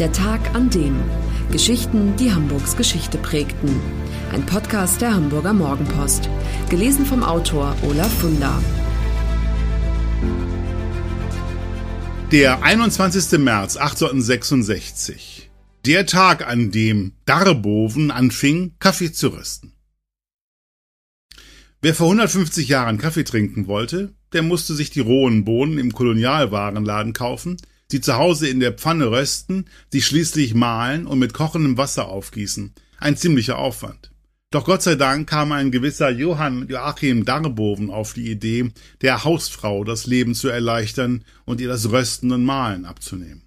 Der Tag an dem. Geschichten, die Hamburgs Geschichte prägten. Ein Podcast der Hamburger Morgenpost. Gelesen vom Autor Olaf Funder. Der 21. März 1866. Der Tag, an dem Darboven anfing, Kaffee zu rösten. Wer vor 150 Jahren Kaffee trinken wollte, der musste sich die rohen Bohnen im Kolonialwarenladen kaufen, sie zu Hause in der Pfanne rösten, sie schließlich mahlen und mit kochendem Wasser aufgießen. Ein ziemlicher Aufwand. Doch Gott sei Dank kam ein gewisser Johann Joachim Darboven auf die Idee, der Hausfrau das Leben zu erleichtern und ihr das Rösten und Mahlen abzunehmen.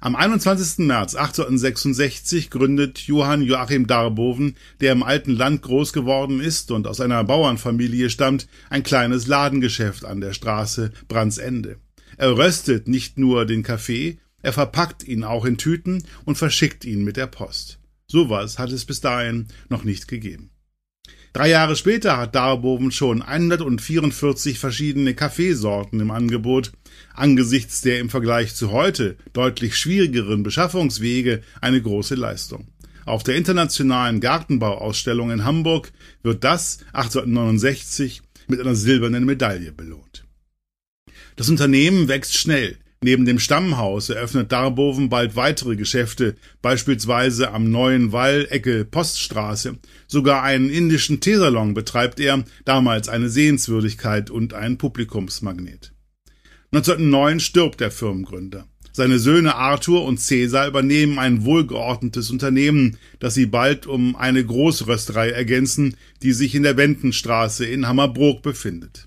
Am 21. März 1866 gründet Johann Joachim Darboven, der im alten Land groß geworden ist und aus einer Bauernfamilie stammt, ein kleines Ladengeschäft an der Straße Brandsende. Er röstet nicht nur den Kaffee, er verpackt ihn auch in Tüten und verschickt ihn mit der Post. Sowas hat es bis dahin noch nicht gegeben. Drei Jahre später hat Darboven schon 144 verschiedene Kaffeesorten im Angebot, angesichts der im Vergleich zu heute deutlich schwierigeren Beschaffungswege eine große Leistung. Auf der internationalen Gartenbauausstellung in Hamburg wird das 1869 mit einer silbernen Medaille belohnt. Das Unternehmen wächst schnell. Neben dem Stammhaus eröffnet Darboven bald weitere Geschäfte, beispielsweise am Neuen Wall Ecke Poststraße. Sogar einen indischen Teesalon betreibt er, damals eine Sehenswürdigkeit und ein Publikumsmagnet. 1909 stirbt der Firmengründer. Seine Söhne Arthur und Cäsar übernehmen ein wohlgeordnetes Unternehmen, das sie bald um eine Großrösterei ergänzen, die sich in der Wendenstraße in Hammerbrook befindet.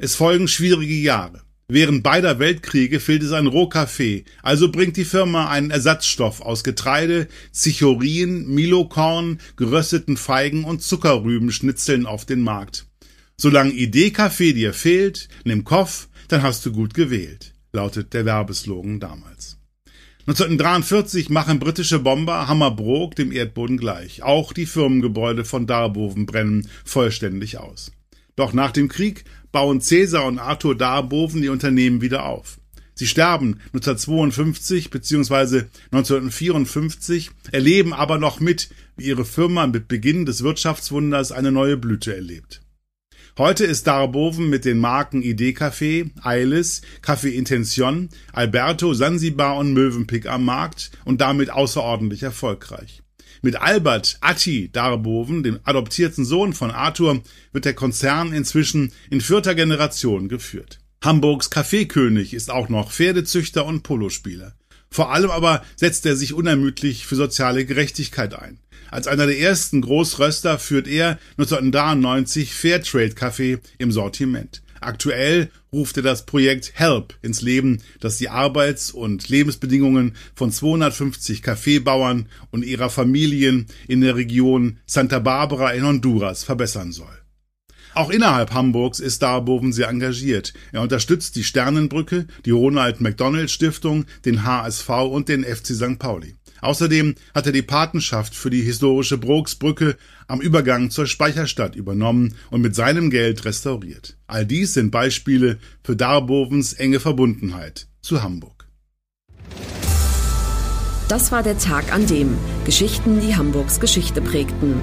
Es folgen schwierige Jahre. Während beider Weltkriege fehlt es an Rohkaffee, also bringt die Firma einen Ersatzstoff aus Getreide, Zichorin, Milokorn, gerösteten Feigen und Zuckerrübenschnitzeln auf den Markt. Solange Idee-Kaffee dir fehlt, nimm Koff, dann hast du gut gewählt, lautet der Werbeslogan damals. 1943 machen britische Bomber Hammerbrook dem Erdboden gleich. Auch die Firmengebäude von Darboven brennen vollständig aus. Doch nach dem Krieg bauen Cäsar und Arthur Darboven die Unternehmen wieder auf. Sie sterben 1952 bzw. 1954, erleben aber noch mit, wie ihre Firma mit Beginn des Wirtschaftswunders eine neue Blüte erlebt. Heute ist Darboven mit den Marken ID Café, Eilis, Café Intention, Alberto, Sansibar und Mövenpick am Markt und damit außerordentlich erfolgreich. Mit Albert Atti Darboven, dem adoptierten Sohn von Arthur, wird der Konzern inzwischen in vierter Generation geführt. Hamburgs Kaffeekönig ist auch noch Pferdezüchter und Polospieler. Vor allem aber setzt er sich unermüdlich für soziale Gerechtigkeit ein. Als einer der ersten Großröster führt er 1993 Fairtrade Kaffee im Sortiment. Aktuell ruft er das Projekt HELP ins Leben, das die Arbeits- und Lebensbedingungen von 250 Kaffeebauern und ihrer Familien in der Region Santa Barbara in Honduras verbessern soll. Auch innerhalb Hamburgs ist Darboven sehr engagiert. Er unterstützt die Sternenbrücke, die Ronald McDonald Stiftung, den HSV und den FC St. Pauli. Außerdem hat er die Patenschaft für die historische Brooksbrücke am Übergang zur Speicherstadt übernommen und mit seinem Geld restauriert. All dies sind Beispiele für Darbovens enge Verbundenheit zu Hamburg. Das war der Tag an dem Geschichten, die Hamburgs Geschichte prägten.